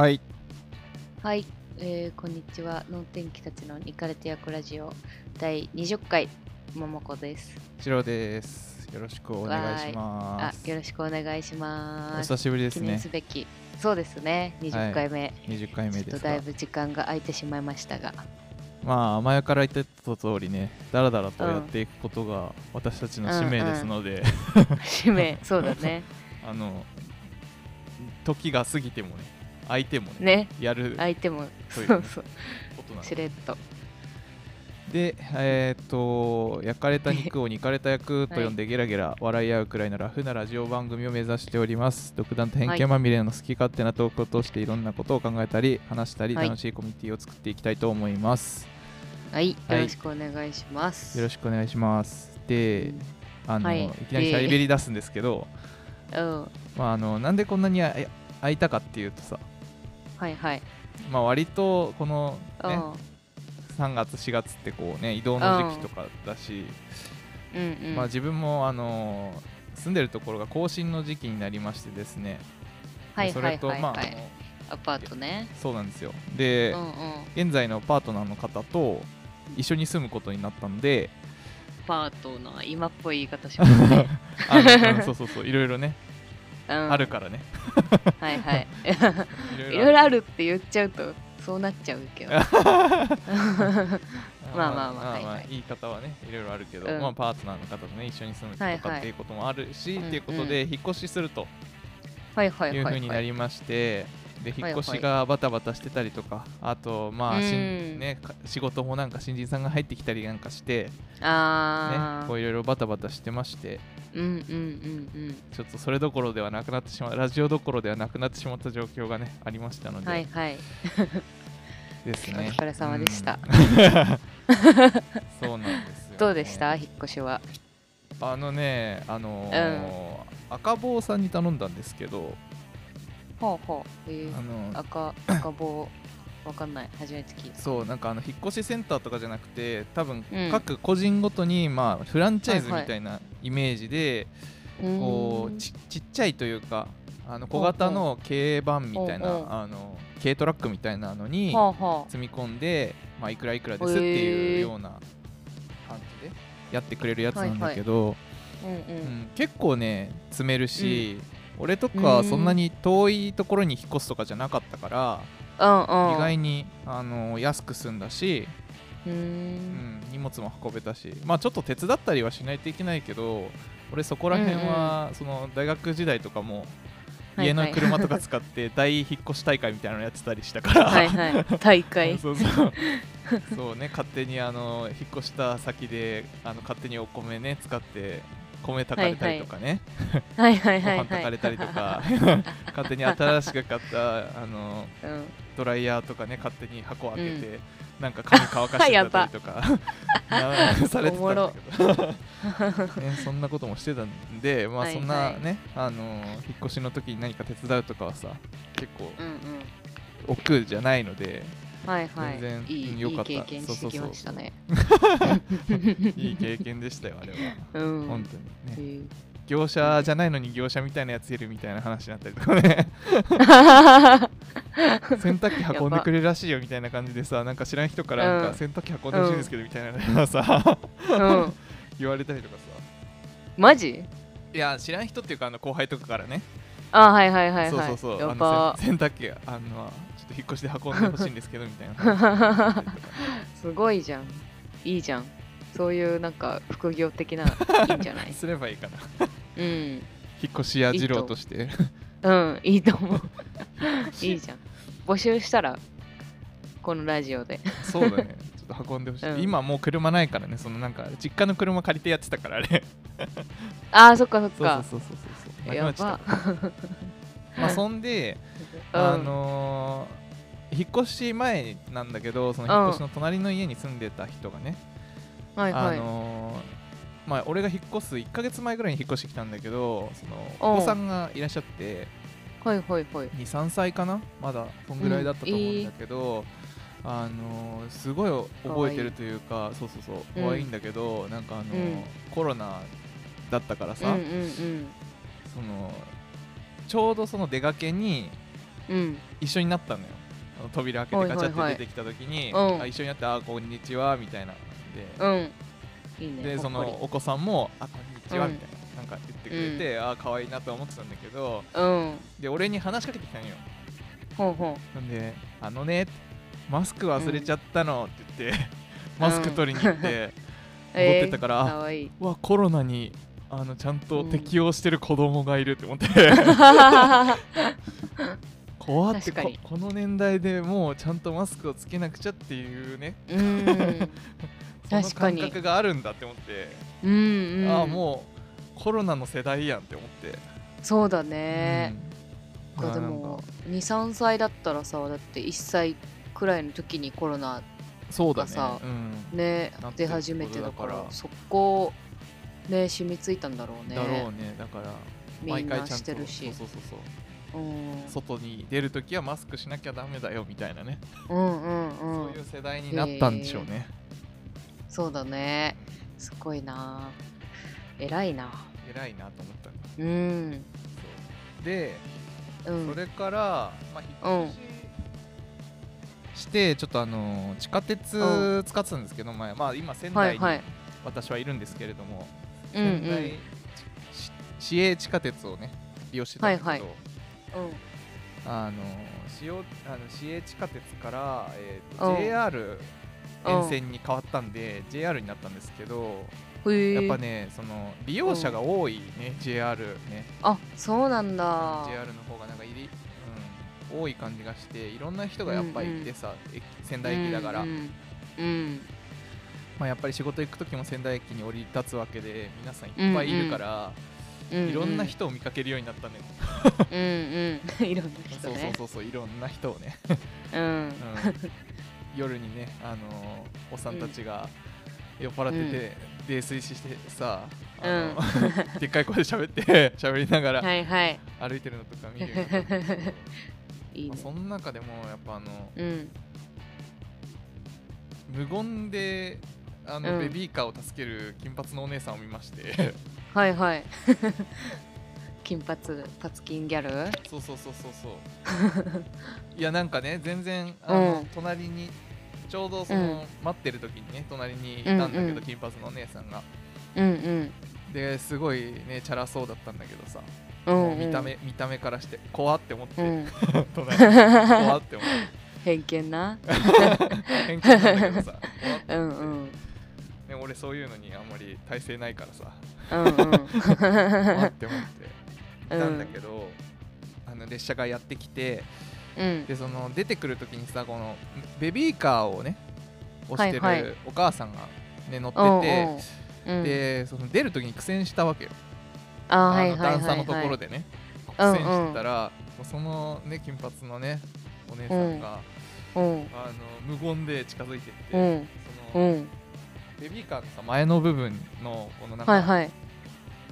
はい。はい、えー、こんにちは。能天気たちのニカレテ役ラジオ第20回、ももこです。シロです。よろしくお願いしまあ、すよろしくお願いしおます。久しぶりですね。すべき、そうですね、20回目。20回目ですだいぶ時間が空いてしまいましたが、まあ前から言ってた通りねだらだらとやっていくことが私たちの使命ですので、使命、そうだね。あの時が過ぎてもね相手もねね、やる相手も、そいうそうしれっと。でえーっと焼かれた肉を煮かれた役と呼んでゲラゲラ笑い合うくらいのラフなラジオ番組を目指しております。独断と偏見まみれの好き勝手なトークを通していろんなことを考えたり話したりはい。楽しいコミュニティを作っていきたいと思います、はい、はい。よろしくお願いします。よろしくお願いします。であの、はい。い、きなりシャリベリ出すんですけど、うん、まあ、あのなんでこんなにあ会いたかっていうとさ、はいはい。まあ、割とこの、ね、うん、3月4月ってこうね移動の時期とかだし、うん、うん。まあ、自分もあの住んでるところが更新の時期になりましてですねはいはいそれと、まあ。アパートね。そうなんですよで、うんうん。現在のパートナーの方と一緒に住むことになったのでパートナー、今っぽい言い方しますね。あそうそうそういろいろね、うん。あるからね。はいはい。いいろいろあるって言っちゃうとそうなっちゃうけど。まあまあまあはいはい。言い方はねいろいろあるけど、うん。まあ、パートナーの方とね一緒に住むとかっていうこともあるし、うんっていうことで引っ越しすると。はいはいいうふうに。ないりまして、で引っ越しはいがバタバタしてたりとか、あとまあしうん。んね、か仕事もなんか新人さんが入ってきたりなんかして、ね、ああ。こういろいろバタバタしてましてうんうんうんうん。ちょっとそれどころではなくなってしまうラジオどころではなくなってしまった状況がねありましたので、はいはい。ですね。お疲れ様でした。うん。そうなんですよ、ね、どうでした？引っ越しは。あのねあのー赤坊さんに頼んだんですけどほうほう。えあー、の赤 赤棒わかんない。初めて聞いた。そうなんかあの引っ越しセンターとかじゃなくて多分うん各個人ごとに、まあフランチャイズみたいなイメージで、こうーうんちちっちゃいというかあの小型の軽バンみたいなあの軽トラックみたいなのに。積み込んで、まあ、いくらいくらですっていうような感じでやってくれるやつなんだけど、うんう。うんん結構ね積めるし、俺とかそんなに遠いところに引っ越すとかじゃなかったから、うんうん。意外にあの安く済んだし、うんん、荷物も運べたしまあちょっと手伝ったりはしないといけないけど俺そこら辺は、その大学時代とかも家の車とか使って 大引っ越し大会みたいなのやってたりしたから、はいはい。大会。そうそう そうね勝手にあの引っ越した先であの勝手にお米ね使って米炊かれたりとかね、はいはい。ごはいはい。飯炊かれたりとか。勝手に新しく買ったあのうん。ドライヤーとかね勝手に箱開けて、なんか髪乾かしてたりとか。なされてたんだけど、ね、そんなこともしてたんでまあはいはい。そんなね、あの引っ越しの時に何か手伝うとかはさ結構うんうん。億劫じゃないのではいはい。全然いい良かった。いい経験してきましたね。いい経験でしたよあれは、うん。本当にね。へ業者じゃないのに業者みたいなやついるみたいな話になったりとかね。洗濯機運んでくれるらしいよみたいな感じでさなんか知らん人からなん。うんか洗濯機運んでほしいんですけどみたいなのがさえうん。言われたりとかさ。マジ？いや知らん人っていうかあの後輩とかからねあ、はいはいはいはい。そうそうそうあやっぱ洗濯機あのちょっと引っ越しで運んでほしいんですけどみたいな すごいじゃん。いいじゃん。そういうなんか副業的な、いいんじゃない？すればいいかなうん。引っ越し屋二郎としてうん、いいと思う。いいじゃん。募集したら、このラジオで。そうだねと運んでほしい、うん。今もう車ないからねそのなんか実家の車借りてやってたからあれ。あー、そっかそっそうそうか。そうそうそう。やば。たまあそんで、うん。あのー引っ越し前なんだけどその引っ越しの隣の家に住んでた人がね、あはいはい。のーまあ俺が引っ越す1ヶ月前ぐらいに引っ越してきたんだけどそのうん。お子さんがいらっしゃってはいはいはい。23歳かな？まだそんぐらいだったと思うんだけど、あのーすごい覚えてるというかそうそうそううん可愛いんだけど、なんかあのーうん。コロナだったからさ、うんうんそのちょうどその出がけにうん。うん一緒になったのよ。あの扉開けてガチャって出てきた時に、はいはいうん。あ一緒になって「あこんにちは」みたいな。で,、うん。いいねでそのお子さんも「あこんにちは」うん。みたいな、なんか言ってくれて、あ可愛いなと思ってたんだけどうん。で俺に話しかけてきたんよ。ほうほなんで「あのねマスク忘れちゃったの」って言って、マスク取りに行って、う 戻ってたからかわいい。うわコロナにあのちゃんとうん。適応してる子供がいるって思って、怖ってここの年代でもうちゃんとマスクをつけなくちゃっていうね。うん。その確かに。感覚があるんだって思って、うんうん。ああもうコロナの世代やんって思って、そうだね、うん。でも23歳だったらさだって1歳くらいの時にコロナそうだね。さうん。ね出始めてだからそこね染みついたんだろうね。だろうね。だから毎回ちゃんとしてるし。そうそうそう外に出るときはマスクしなきゃダメだよみたいなね、うんうんうん。そういう世代になったんでしょうね、そうだね。すごいな。偉いな。偉いなと思った。ねうん。で、うん。それから、まあ、引っ越ししてちょっとあの地下鉄使ってたんですけど、前まあ、今仙台にはいはい。私はいるんですけれども、うんうん。仙台し市営地下鉄をね利用してたんだけど、はいはい。あの市用あの市営地下鉄から、えーとうん。JR 沿線に変わったんで、JR になったんですけど、やっぱねその利用者が多いね、JR ね。あそうなんだ。JR の方がなんか入り、うん、多い感じがしていろんな人がやっぱりいてさ、駅仙台駅だから、うんうんまあ、やっぱり仕事行く時も仙台駅に降り立つわけで皆さんいっぱいいるから、うんいろんな人を見かけるようになったね、うんうん。いろんな人そうそうねそうそういろんな人をね、うん。うん、夜にねあのおっさんたちが酔っ払ってて、泥酔してさあの、でっかい声で喋って喋りながら歩いてるのとか見るよう いいね。まあその中でもやっぱあのうん。無言であの、うん。ベビーカーを助ける金髪のお姉さんを見まして。はいはい。金髪パツキンギャル？そうそうそうそうそう。いやなんかね全然あの、うん。隣にちょうどその、うん。待ってる時にね隣にいたんだけど、うんうん。金髪のお姉さんが。うんうん。ですごいねチャラそうだったんだけどさ、見た目見た目からして怖って思って、うん。隣に怖って思って。偏見な。偏見なんだけどさ。う思って、んうん。ね、俺そういうのにあんまり耐性ないからさ。うんうん。怖って思って。いたんだけど、あの列車がやってきてうん。でその出てくる時にさこのベビーカーをね押してるお母さんが、ね、乗ってて、でその出る時に苦戦したわけよ、段差のところでね、苦戦してたら、そのね金髪のねお姉さんが、うん。あの無言で近づいてって、うん。そのうん。ベビーカーのさ前の部分のこのなんか、はいはい。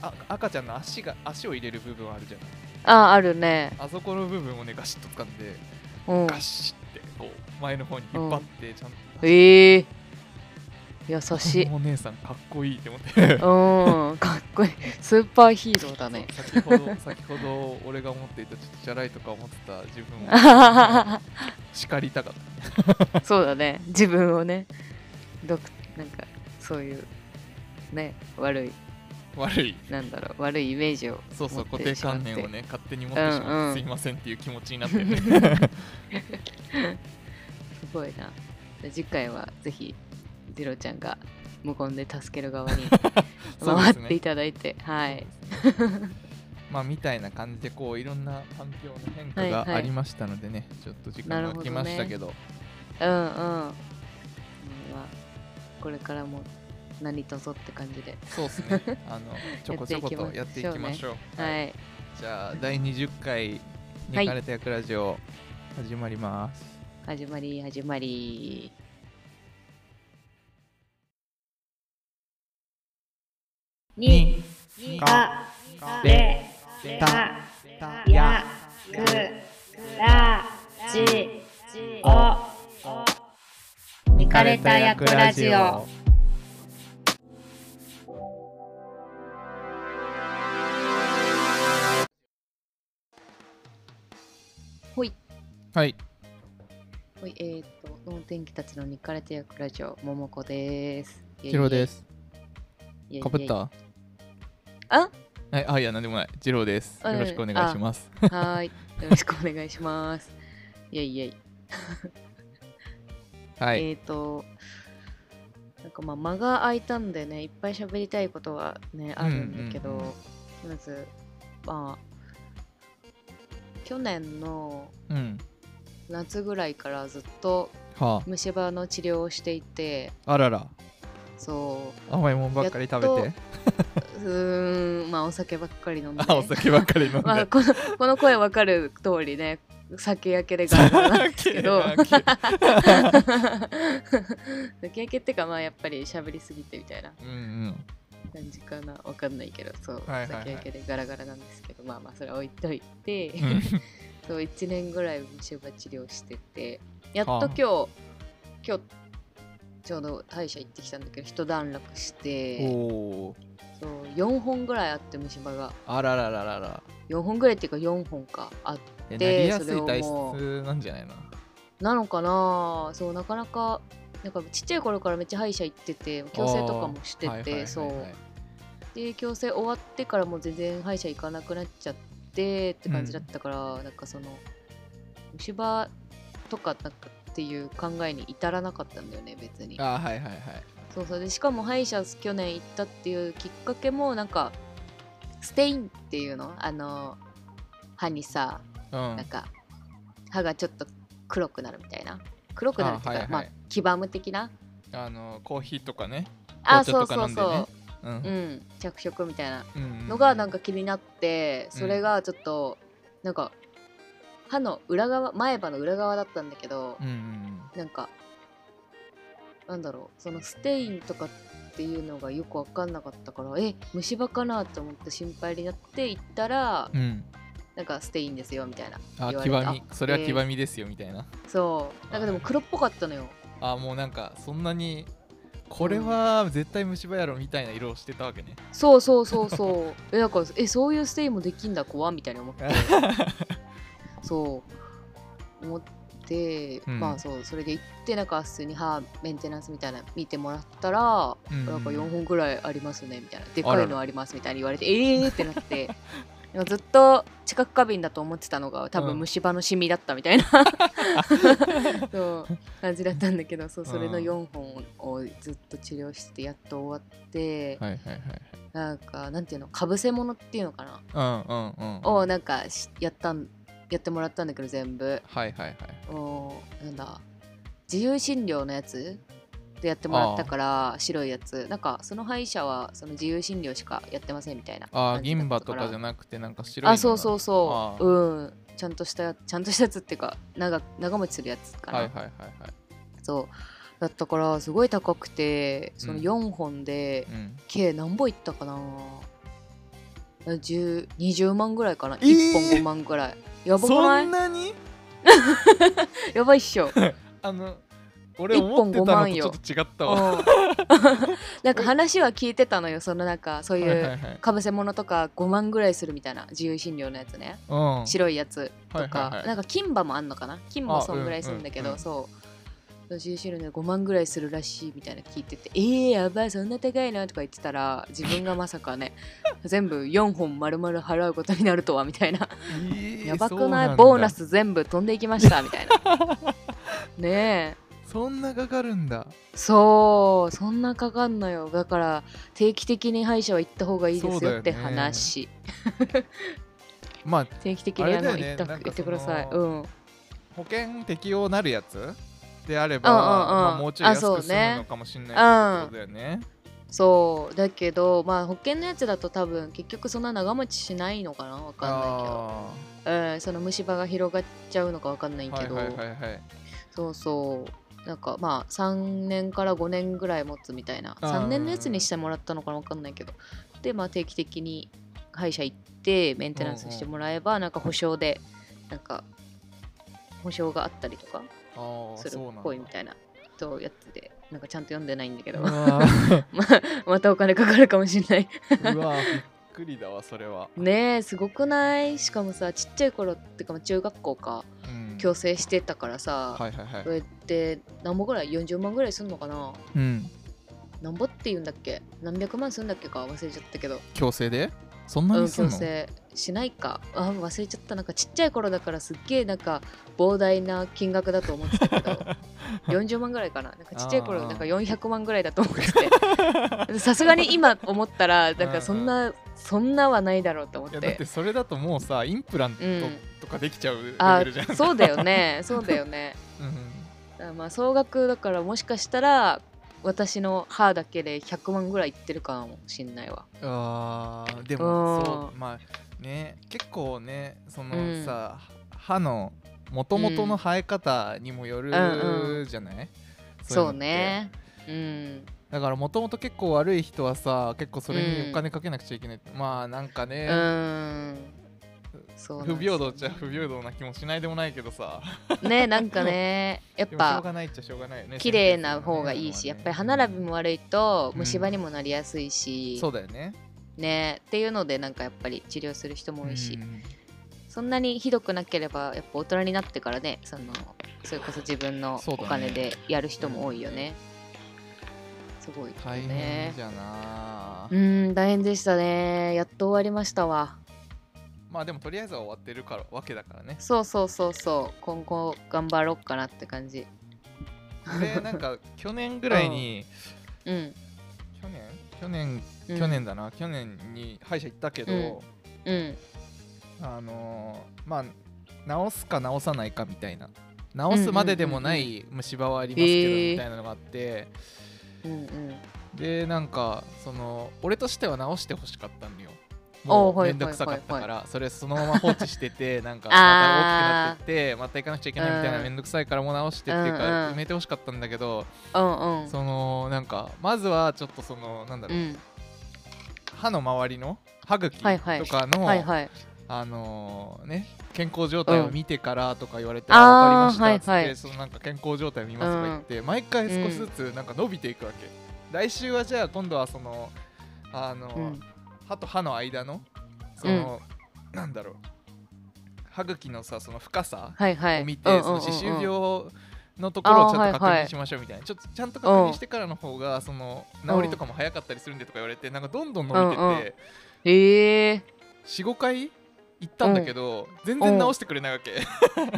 あ赤ちゃんの足が足を入れる部分あるじゃない？ああるね。あそこの部分をねガシッと掴んでうん。ガシッてこう前の方に引っ張ってちゃんと。ええ優しい。お姉さんかっこいいって思って。うんかっこいい。スーパーヒーローだね。先ほど先ほど俺が思っていたちょっとチャラいとか思ってた自分を 叱りたかった。そうだね。自分をね。どくなんかそういうね悪い。悪い。なんだろう。悪いイメージをそうそう固定観念をね勝手に持ってしまって、うんうん。すいませんっていう気持ちになってね。すごいな。で次回はぜひジロちゃんが無言で助ける側に 回っていただいて、はい。まあみたいな感じでこういろんな環境の変化がはいはい。ありましたのでね、ちょっと時間が来ましたけど。うんうん。まあこれからも何とぞって感じでそうですね。あのちょこちょことややっていいきましきましょう。はい、じゃあ第20回にかれた役ラジオ始まります、始まり始まりにかかれたやくらじお見かれた役ラジオほい。はい。はい、えーっと、その天気たちのニカレテ役ラジオ、ももこです。です。イエイ。かぶった？あ？はいあいやなんでもない。ジローです。あよろしくお願いします。はーい。よろしくお願いします。イェイイェイ。はい。えーっと、なんかまあ間が空いたんでね、いっぱい喋りたいことはね、あるんだけど、うんうんまず、まあ、去年のうん。夏ぐらいからずっとは虫歯の治療をしていて、ああららそう、甘いもんばっかり食べて。うーん、まあお酒ばっかり飲んで。あお酒ばっかり飲んで、まあ、このこの声わかる通りね、酒焼けでガラガラなんですけど、酒焼け ってか、まあやっぱり喋りすぎてみたいなうんうん。感じかな、わかんないけど、そう、はいはいはい。酒焼けでガラガラなんですけど、まあまあそれは置いといて、うん。そう、1年ぐらい虫歯治療してて、やっとはあ今日、今日、ちょうど歯医者行ってきたんだけど、一段落して、そう、4本ぐらいあって虫歯が。あららららら。4本ぐらいっていうか4本か。あっえなでりやすい体質なんじゃないの？なのかな？そうなかなかなんかちっちゃい頃からめっちゃ歯医者行ってて矯正とかもしてて、そう。で矯正終わってからも全然歯医者行かなくなっちゃってって感じだったから、なんかその虫歯とかなんかっていう考えに至らなかったんだよね別に。あはいはいはい。そうそう。でしかも歯医者去年行ったっていうきっかけもなんかステインっていうの？あの歯にさうん。なんか歯がちょっと黒くなるみたいな。黒くなるっていうかあはいはいまあ黄ばむ的な？あのコーヒーとかね。あそうそうそう、うん。うん。着色みたいな。うんうん。のがなんか気になってそれがちょっとなんか歯の裏側前歯の裏側だったんだけどうんうんなんかなんだろうそのステインとかっていうのがよく分かんなかったからえ虫歯かなと思って心配になって行ったらうん。うんなんかステインですよみたいなあ黄ばみ。あそれはえー黄ばみですよみたいな。そう。なんかでも黒っぽかったのよ。あもうなんかそんなにこれは絶対虫歯やろみたいな色をしてたわけね。そうそうそうそう。えなんかえそういうステイもできんだ怖みたいに思って そう思って、うん。まあそうそれで行ってなんか普通に歯メンテナンスみたいな見てもらったら、うん。なんか4本ぐらいありますねみたいなでかいのありますみたいに言われてえーってなって。ずっと知覚過敏だと思ってたのが多うん。分虫歯のシミだったみたいな、そう感じだったんだけどそうそれのうん4本をずっと治療しててやっと終わって、はいはいはいなんかなんていうのかぶせ物っていうのかな、はいうんうんうん。をなんかしやったんやってもらったんだけど全部。はいはいはい。おなんだ。自由診療のやつでやってもらったから白いやつ。なんかその歯医者はその自由診療しかやってませんみたいなあー感じだ銀歯とかじゃなくてなんか白いのあそうそうそあううん。ちゃんとしたやちゃんとしたやつっていうか長長持ちするやつかな、はいはいはいはい。そう。だったからすごい高くてそのうん。4本でうん。計何本いったかな。10 20万ぐらいかな、えー！1本5万ぐらいやばくそない？んなに？やばいっしょ。あの俺思ってた5万よ。のとちょっと違ったわ。うん。なんか話は聞いてたのよそのなんかそういうかぶせ物とか5万ぐらいするみたいな自由診療のやつね。うん。白いやつとか、はいはいはい。なんか金歯もあんのかな？金もあそんぐらいするんだけど、うんうんうん。そう自由診療で5万ぐらいするらしいみたいな聞いててえー、やばいそんな高いのとか言ってたら自分がまさかね 全部4本丸々払うことになるとはみたいな。えーやばくなんいボーナス全部飛んでいきましたみたいな。ねえ。そんなかかるんだ。そうそんなかかんのよ。だから定期的に歯医者は行った方がいいですよってそうだよね。話、まあ 定期的にあの行った行ってください。うん。保険適用なるやつ？であれば、うんうんうん。まあ、もうちょい安あそうく済むねのかもしれないってことだよね。そう。だけどまあ保険のやつだと多分結局そんな長持ちしないのかなわかんないけど。うん、その虫歯が広がっちゃうのかわかんないけど、はいはいはいはい。そうそう。なんかまあ3年から5年ぐらい持つみたいな。あー3年のやつにしてもらったのかなわかんないけど。でまあ定期的に歯医者行ってメンテナンスしてもらえばなんか保証でなんか保証があったりとかするっぽいみたいなそうやつでなんかちゃんと読んでないんだけど。ままたお金かかるかもしれない。うわーびっくりだわそれは。ねえすごくない？しかもさちっちゃい頃ってかまあ中学校かうん。矯正してたからさ、はいはいはい。それって何ぼぐらい？40万ぐらいすんのかな？うん。なんぼって言うんだっけ？何百万すんだっけか忘れちゃったけど。強制で？そんうなんにすんの？矯正しないか。あ忘れちゃった。なんかちっちゃい頃だからすっげえなんか膨大な金額だと思ってたけど。40万ぐらいかな。なんかちっちゃい頃なんか400万ぐらいだと思ってて。さすがに今思ったらなんかそんなそんなはないだろうと思っいやだっててそれだともうさインプラントうん。とかできちゃうレあベルじゃん、そうだよね。そうだよね。うんまあ総額だからもしかしたら私の歯だけで100万ぐらいいってるかもしんないわ。あーでうん。もそうまあね結構ねそのうん。さ、歯の元々の生え方にもよるうん。うじゃない、いそうのって。ねうん。だからもともと結構悪い人はさ結構それにお金かけなくちゃいけない、まあなんかうね、んそう不平等っちゃ不平等な気もしないでもないけどさ。ねなんかね やっでもしょうぱがないっちゃしょうがないよね綺麗な方がいいし、やっぱり歯並びも悪いとうん。虫歯にもなりやすいし、そうだよね。ねっていうのでなんかやっぱり治療する人も多いし、うんそんなにひどくなければやっぱ大人になってからねそのそれこそ自分のお金でやる人も多いよね。すごいよ大変ねじゃな、うん大変でしたね。やっと終わりましたわまあでもとりあえずは終わってるからわけだからね。そうそうそうそう。今後頑張ろうかなって感じ。でなんか去年ぐらいに、うん。去年？去年うん。去年だな、去年に歯医者行ったけど、うん。あのーまあ治すか治さないかみたいな。治すまででもない虫歯はありますけど、みたいなのがあって。うんうん。でなんかその俺としては治してほしかったんだよ。おもうーはいめんどくさかったはいからそれそのまま放置してて なんかまた大きくなってってまた行かなくちゃいけないみたいなうん。めんどくさいからもう直してっていうか埋めてほしかったんだけどそのなんかまずはちょっとそのなんだろううん。歯の周りの歯茎とかのあのーね健康状態を見てからとか言われて、うん。あ分かりましたっつって、そのなんか健康状態を見ますとか言って、毎回少しずつなんか伸びていくわけ、来週はじゃあ今度はそのあの歯と歯の間のその、なんだろう。歯茎のさその深さを見て、うんうんその歯周うんうん病のところをちゃんと確認しましょうみたいな、ちょっとちゃんと確認してからの方がその治りとかも早かったりするんでとか言われてなんかどんどん伸びてて、うんうん。ええ45回行ったんだけど、全然治してくれないわけ、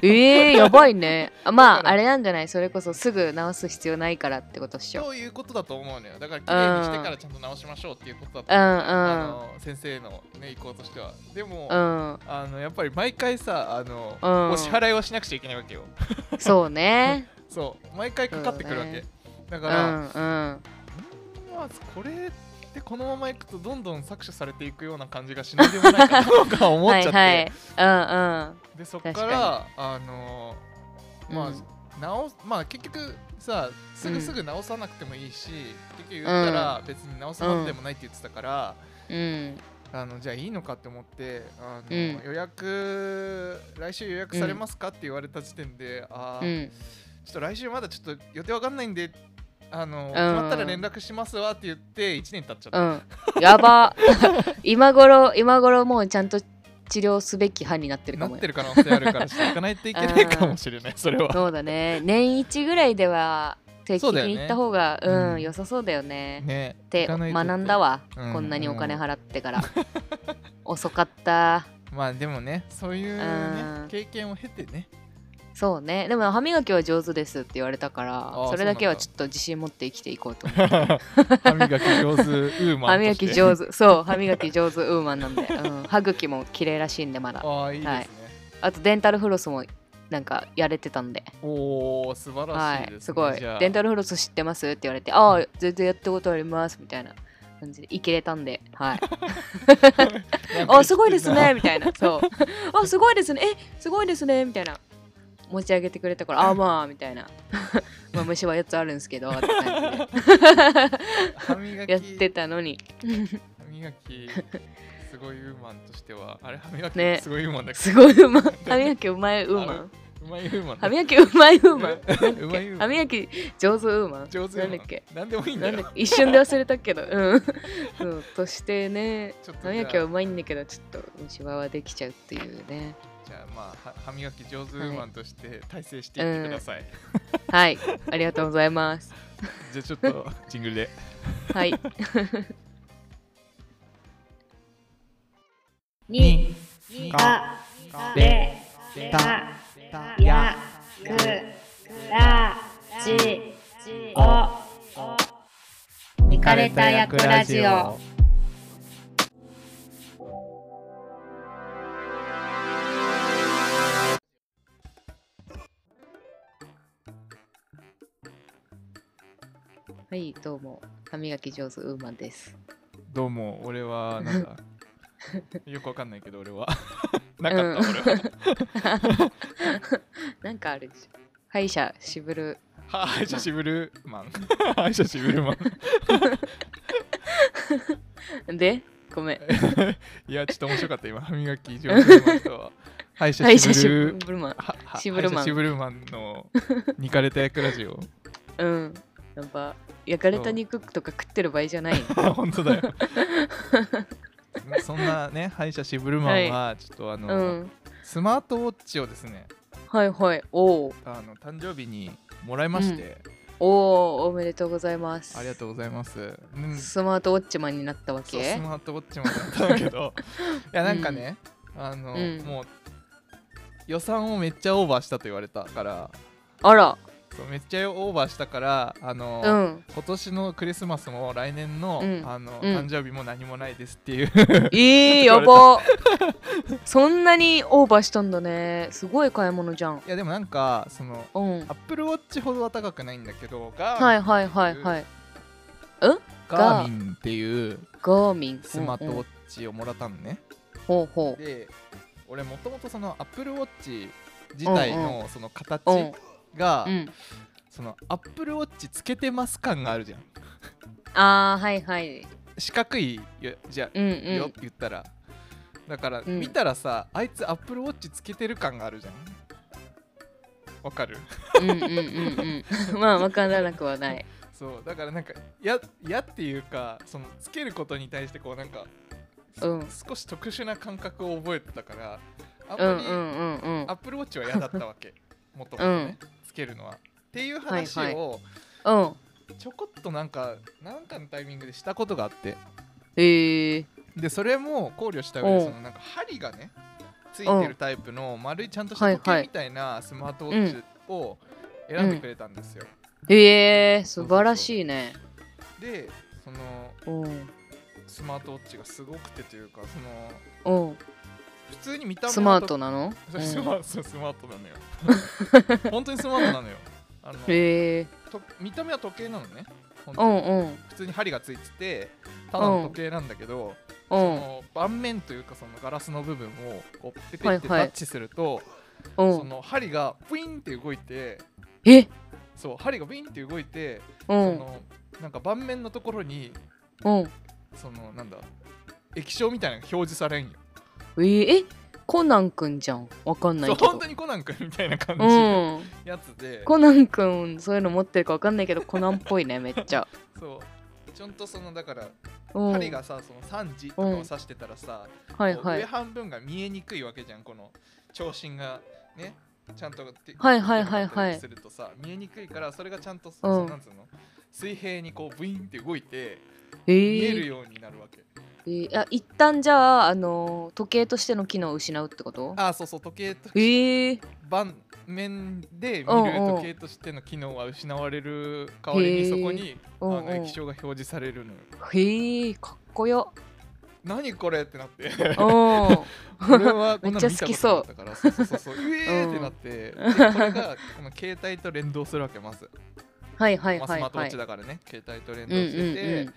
ええやばいね。あ まああれなんじゃない？それこそすぐ直す必要ないからってことっしょ。そういうことだと思うのよ。だから綺麗にしてからちゃんと治しましょうっていうことだとうん思う、うんあの先生の、ね、意向としては。でも、うん。あのやっぱり毎回さあの、うん。お支払いをしなくちゃいけないわけよ。そうね。そう。毎回かかってくるわけ、だうから、んうん。まあ、これってこのままいくとどんどん搾取されていくような感じがしないでもないかなとか思っちゃって、はいはい。うんうん。でそっからあのまあ、うん。直まあ結局さすぐすぐ直さなくてもいいし、結局言ったら別に直すまででもないって言ってたから、うん。あのじゃあいいのかって思ってあの、うん。予約来週予約されますかって言われた時点で、あうーん。ちょっと来週まだちょっと予定わかんないんであの、ん。決まったら連絡しますわって言って1年経っちゃった、うん。やば。今頃今頃もうちゃんと治療すべき歯になってるかもよ。なってる可能性あるからしていかないといけないかもしれない それは。そうだね。年一ぐらいでは定期的に行った方がう,、ん、うん。良さそうだよね。ねって学んだわ、うん。こんなにお金払ってから。遅かった。まあでもねそういうねうん。経験を経てねそうね。でも歯磨きは上手ですって言われたからそれだけはちょっと自信持って生きていこうと思う。歯磨き上手ウーマン歯磨き手上手。そう歯磨き上手ウーマンなんで、うん、歯茎も綺麗らしいんでまだ。ああいいね、はい。あとデンタルフロスもなんかやれてたんで。おお素晴はらしいですね、い。すごい。デンタルフロス知ってますって言われてああ全然やったことありますみたいな感じで。いけれたんで。はい。あすごいですねみたいな。そう。あすごいですね。えすごいですねみたいな持ち上げてくれたから あまあみたいな。まあ虫は4つあるんですけど って感じで。歯磨き。やってたのに。歯磨きすごいウーマンとしてはあれ歯磨きね。すごいウーマンだけ？すごいうま歯磨きうまいウーマン。どうまいウーマンだ歯磨きうまいウーマン。歯磨き上手ウーマン。上手なんだっけ？なんでもいいんだよ。一瞬で忘れたけど。うん。そうとしてね。歯磨きはうまいんだけどちょっと虫歯はできちゃうっていうねじゃあまあは歯磨き上手ウーマンとして大成していってください、はい。ありがとうございます。じゃあちょっとジングルで。はい。にかれたやくらじお見かれた役ラジオはいどうも。歯磨き上手ウーマンです。どうも俺はなんだ？よくわかんないけど俺は。なかった、俺は。なんかあるでしょ。歯医者しぶる。は歯医者しぶるマン。歯医者しぶるマン。で？ごめん。いやちょっと面白かった今。歯磨き上手ウーマンと歯医者歯医者ししぶる。ぶるマン。ははシブルマン。歯医者シブルマンのニかれた役ラジオ。うんやっぱ焼かれた肉とか食ってる場合じゃない 本当だよ。そんなね歯医者シブルマンはちょっとあの、うん。スマートウォッチをですね。はいはい。おおあの誕生日にもらいまして、おおおめでとうございます。ありがとうございます、うん、スマートウォッチマンになったわスけマートウォッチもだったんだけど。いやなんかね、あの、うん。もう予算をめっちゃオーバーしたと言われたから。あらそうめっちゃオーバーしたからあの、うん。今年のクリスマスも来年の,、うん。あのうん。誕生日も何もないですっていう。えー、やば。そんなにオーバーしたんだね。すごい買い物じゃん。いやでもなんかそのうん。アップルウォッチほどは高くないんだけどガー,、はいはいはい。はいガーミンっていうガーミンスマートウォッうんうんチをもらったのね、ほうほう。で俺もともとそのアップルウォッチ自体うん。のその形うんが、うん。そのアップルウォッチつけてます感があるじゃん。あーはいはい。四角いよじゃ、うんうん。よ言ったら。だから、うん。見たらさあいつアップルウォッチつけてる感があるじゃん。わかる？うんうんうんうん。まあ分からなくはない。そうだからなんかややっていうかそのつけることに対してこうなんか、うん。少し特殊な感覚を覚えてたからあんまりうんうんうんうん。アップルウォッチは嫌だったわけ。もともとね、つけるのはっていう話はいをうん。ちょこっとなんかなんかのタイミングでしたことがあって。へえ。でそれも考慮した上でうん。そのなんか針がねついてるタイプの丸いちゃんとした時はいはい。計みたいなスマートウォッチを選んでくれたんですよ、へえ素晴らしいね。でそのうん。スマートウォッチがすごくてというかそのうん普通に見た目はスマートなの？そうスマ スマートなのよ。本当にスマートなのよ。あのへえ。と見た目は時計なのね。本うんうん。普通に針がついててただの時計なんだけど、うそん。の盤面というかそのガラスの部分をこうペペってタはいはい。ッチすると、うん。その針がブインって動いてえ？そう針がブインって動いて、うそんのなんか盤面のところにうん。そのなんだ液晶みたいなのが表示されんよえー、えコナンくんじゃん。わかんなそいうけど。本当にコナン君みたいな感じうのん。やつで、コナンくんそういうの持ってるかわかんないけどコナンっぽいねめっちゃ。そう。ちゃんとそのだからうん。針がさその3時とかを指してたらさ、はいはい。半分が見えにくいわけじゃんこの長針がね。ちゃんとてはいはいはいはい。するとさ見えにくいからそれがちゃんと、うん。なんつうの？水平にこうブインって動いてえ見えるー、ようになるわけ、えー、あ一旦じゃあ、あのー時計としての機能を失うってこと？ああそうそう時計とえー、盤面で見るうんうん時計としての機能は失われる代わりにそこにあうんうん。の液晶が表示されるの。よへえかっこよ。何これってなって。うん。俺はこんなの好きそうったから そうそうそうそう。う。えーってなって、でこれがこの携帯と連動するわけまず、はいはいまあ、スマートウォッはいはいチだからね、携帯と連うんうん動してて、うん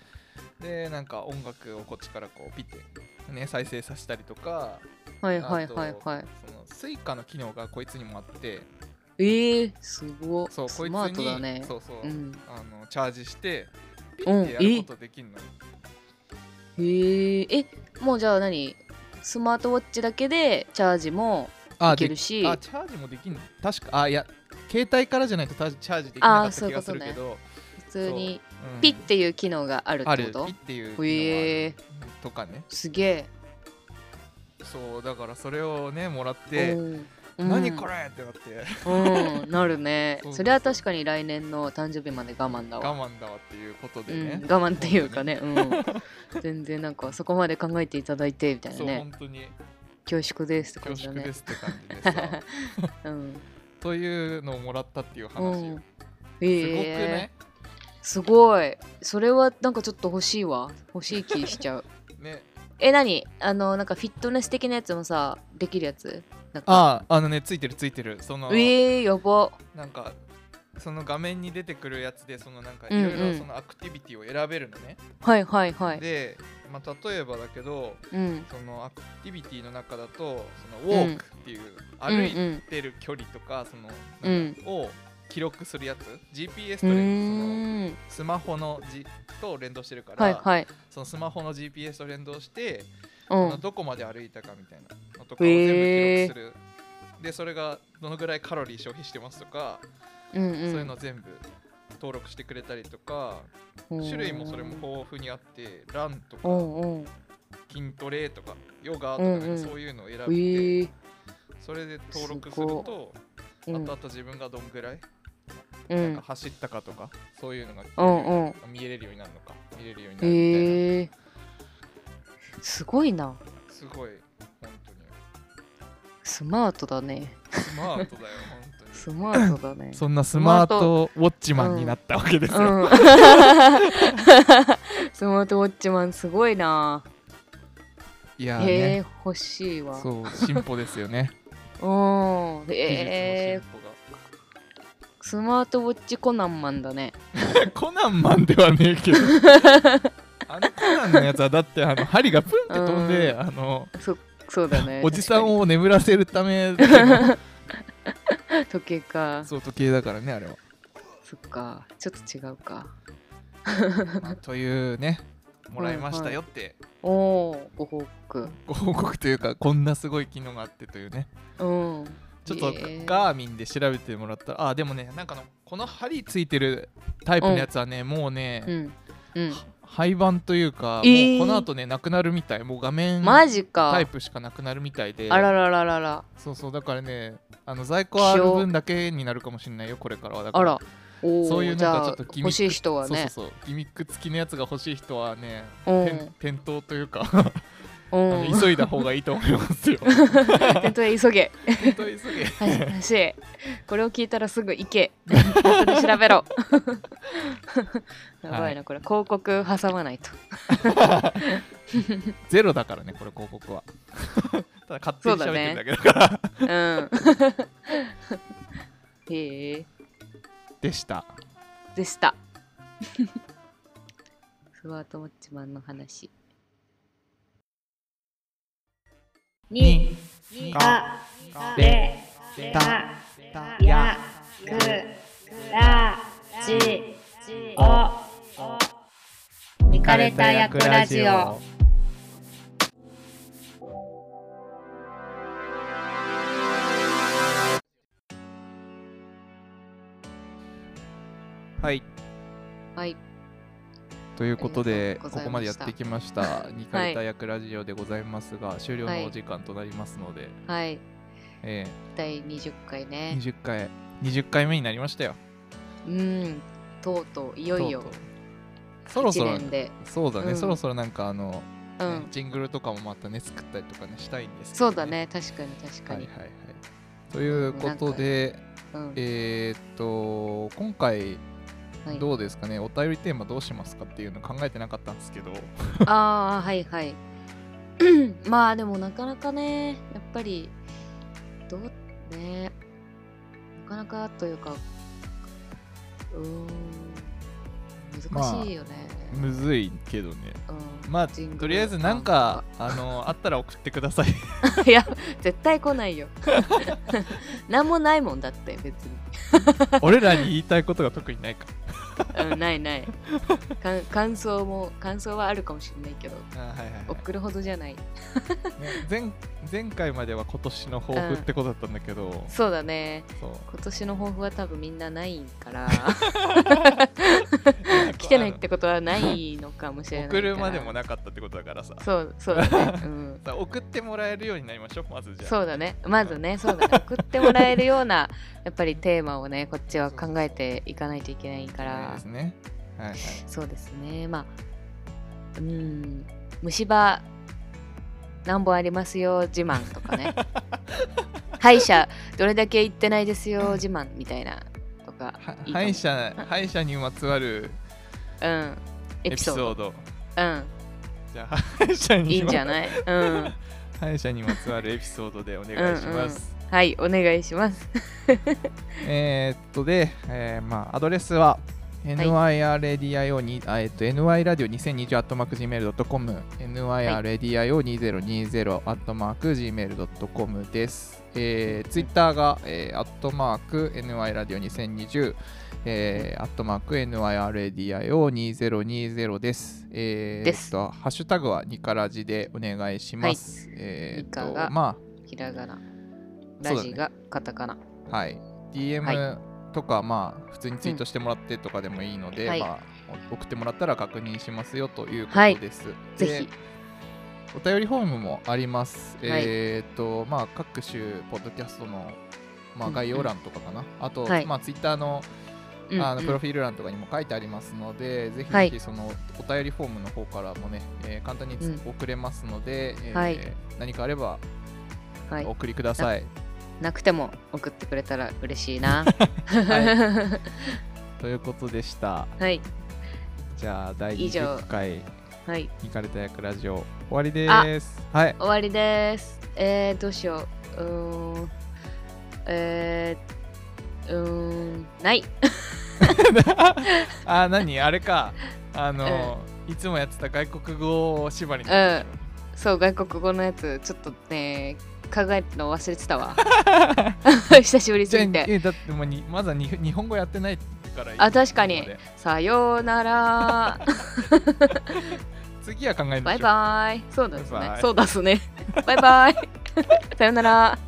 でなんか音楽をこっちからこうピッてね再生させたりとかはいはいはいはい。その Suica の機能がこいつにもあって。えー、すごそうこスマーいつにトだね。そうそう、うん。あのチャージしてピッてやることできるのよ、へー。えもうじゃあ何？スマートウォッチだけでチャージもいけるし？あチャージもできんの？確かあいや携帯からじゃないとたチャージできなかった気がするけど。普通にう。んピッていう機能があるあるってこと？ピッていうのもある。とかね。すげえ。そうだからそれをねもらって、う。ん何これってなって。うん。なるね。それは確かに来年の誕生日まで我慢だわ。我慢だわっていうことでうん。ね、我慢っていうかね、うん、全然なんかそこまで考えていただいてみたいなそうね本当に。恐縮ですって感恐じだね。縮ですって感じでさ。うん。というのをもらったっていう話よ、う。んすごくええねすごい。それはなんかちょっと欲しいわ。欲しい気しちゃう。ね。え何？あのなんかフィットネス的なやつもさできるやつ？あああのねついてるついてる。そのえー、やば。なんかその画面に出てくるやつでそのなんかうんうん。いろいろそのアクティビティを選べるのね、はいはいはい。で、まあ、例えばだけどうん。そのアクティビティの中だとそのウォークっていう、歩いうんてる距離とかそのうん。を記録するやつ？GPS うと連そのーん。スマホの、G、と連動してるから、はいはい。そのスマホの GPS と連動して、うん。どこまで歩いたかみたいなのとかを全部記録する、でそれがどのぐらいカロリー消費してますとか、うんうん。そういうの全部登録してくれたりとか、種類もそれも豊富にあってランとうか筋トレとかヨガとか、ねうんうん。そういうのを選べえて、ー。それで登録するとうん。あとあと自分がどんぐらい、うんなんか走ったかとかそういうのがうんうん。見えれるようになるのか見れるようになるみたいな、へえすごいな。すごい本当に。スマートだね。スマートだよ本当に。スマートだね。そんなスマートウォッチマンになったわけですよ、うん。スマートウォッチマンすごいな。いやーへえね欲しいわ。そう進歩ですよね。うん。え術の進スマートウォッチコナンマンだね。コナンマンではねえけど。あのコナンのやつはだってあの針がプンって飛んで、あのそそうだね。おじさんをを眠らせるため 時計か。そう時計だからねあれは、そっか。ちょっと違うか。まあというねもらいましたよって。おおご報告。ご報告というかこんなすごい機能があってというね。うんちょっとガーミンで調べてもらったらあでもねなんかのこの針ついてるタイプのやつはね、もうね、うん。うん。廃盤というか、えー。もうこの後ねなくなるみたい。もう画面マジか。タイプしかなくなるみたいで。あららららら。そうそうだからねあの在庫ある分だけになるかもしれないよこれからは。だからそういうなんかちょっとギミック欲しい人はね。そうそうそうギミック付きのやつが欲しい人はねうん。店店頭というか急いだ方がいいと思いますよ。店頭へ急げ。店頭急げ。はい欲しいこれを聞いたらすぐ行け。後で調べろ。やばいなこれ広告挟まないと。ゼロだからねこれ広告は。ただ勝手に喋ってるだけだから。うん。へえ。でした。でした。スマートウォッチマンの話ににかれれたたやくらじお見かれた役ラジオ。はい。はいということでここまでやってきました「ニカれた役ラジオ」でございますが、終了のお時間となりますので、はい。え第20回ーね20回20回目になりましたよ。うん。とうとういよいよ。そろそ1ろそうだね、うん。そろそろなんかあの、ねうん。ジングルとかもまたね作ったりとかねしたいんですけど、そうだね。確かに確かに、はいはいはい。ということでうん。えーっと今回はい。どうですかね、お便りテーマどうしますかっていうの考えてなかったんですけど。ああはいはい。まあでもなかなかねやっぱりどうねなかなかというかうーん難しいよね、むずいけどね。うん。まあとりあえずなんかあのあったら送ってください。いや絶対来ないよ。なんもないもんだって別に、俺らに言いたいことが特にないかうん、ないない。感想も感想はあるかもしれないけどあはいはい、はい。送るほどじゃない。ね前前回までは今年の抱負ってことだったんだけど、そうだね。そう。今年の抱負は多分みんなないから。聞 来てないってことはないのかもしれないから。送るまでもなかったってことだからさ。そうそうだね、うん、さ 送ってもらえるようになりましょうまずじゃあ。そうだね。まずねそうだね。送ってもらえるようなやっぱりテーマをねこっちは考えていかないといけないかそうらですね。はいはい。そうですね。まあうん。虫歯何本ありますよ自慢とかね。歯医者どれだけ行ってないですよ自慢みたいなとかはいいかも歯医者歯医者にまつわるうん。エエピピソード。うん。じゃあ歯医者にいいんじゃない？うん。歯医者にまつわるエピソードでお願いします、はいお願いします。えーっとで、えーまあ、アドレスは NYRADIO に、あえっと NYRadio2020-gmail.com NYRADIO2020-gmail.com です。えー、ツイッターが、えー、アットマーク NYRadio2020 えー、アットマーク NYRADIO2020 です。えー、です。っと、ハッシュタグはニカラジでお願いします。えーっニカがと、まひらがな。ラジがカタカナ。あ、はい。DM、はとか、まあ、普通にツイートしてもらってとかでもいいので、はい。まあ、お送ってもらったら確認しますよというこはい。とです。ぜでひお便りフォームもあります。はい。えっ、と、まあ、各種ポッドキャストの、まあ、うんうん。概要欄とかかな。あと、はい。まあ、ツイッターのうんあのうんプロフィール欄とかにも書いてありますので、ぜひはい。ぜひそのお便りフォームの方からもね、えー簡単に送れますので、えーはい。何かあればはい。お送りください。なくても送ってくれたら嬉しいな。は ということでした。はい。じゃあ、第以上。20回、はい。イカれた役ラジオ、終わりです。はい。終わりです。えー、どうしよう。うーん。えー、うーんない。あ、何？あれか。あの、いつもやってた外国語縛りのうん。そう外国語のやつちょっとね考えるの忘れてたわ。久しぶりすぎて。えだってもうにまだに日本語やってないからあ確かに。さようなら。次は考えましょ。うバイバイ。そうだっすねそうだっすね。バイバイ。さようなら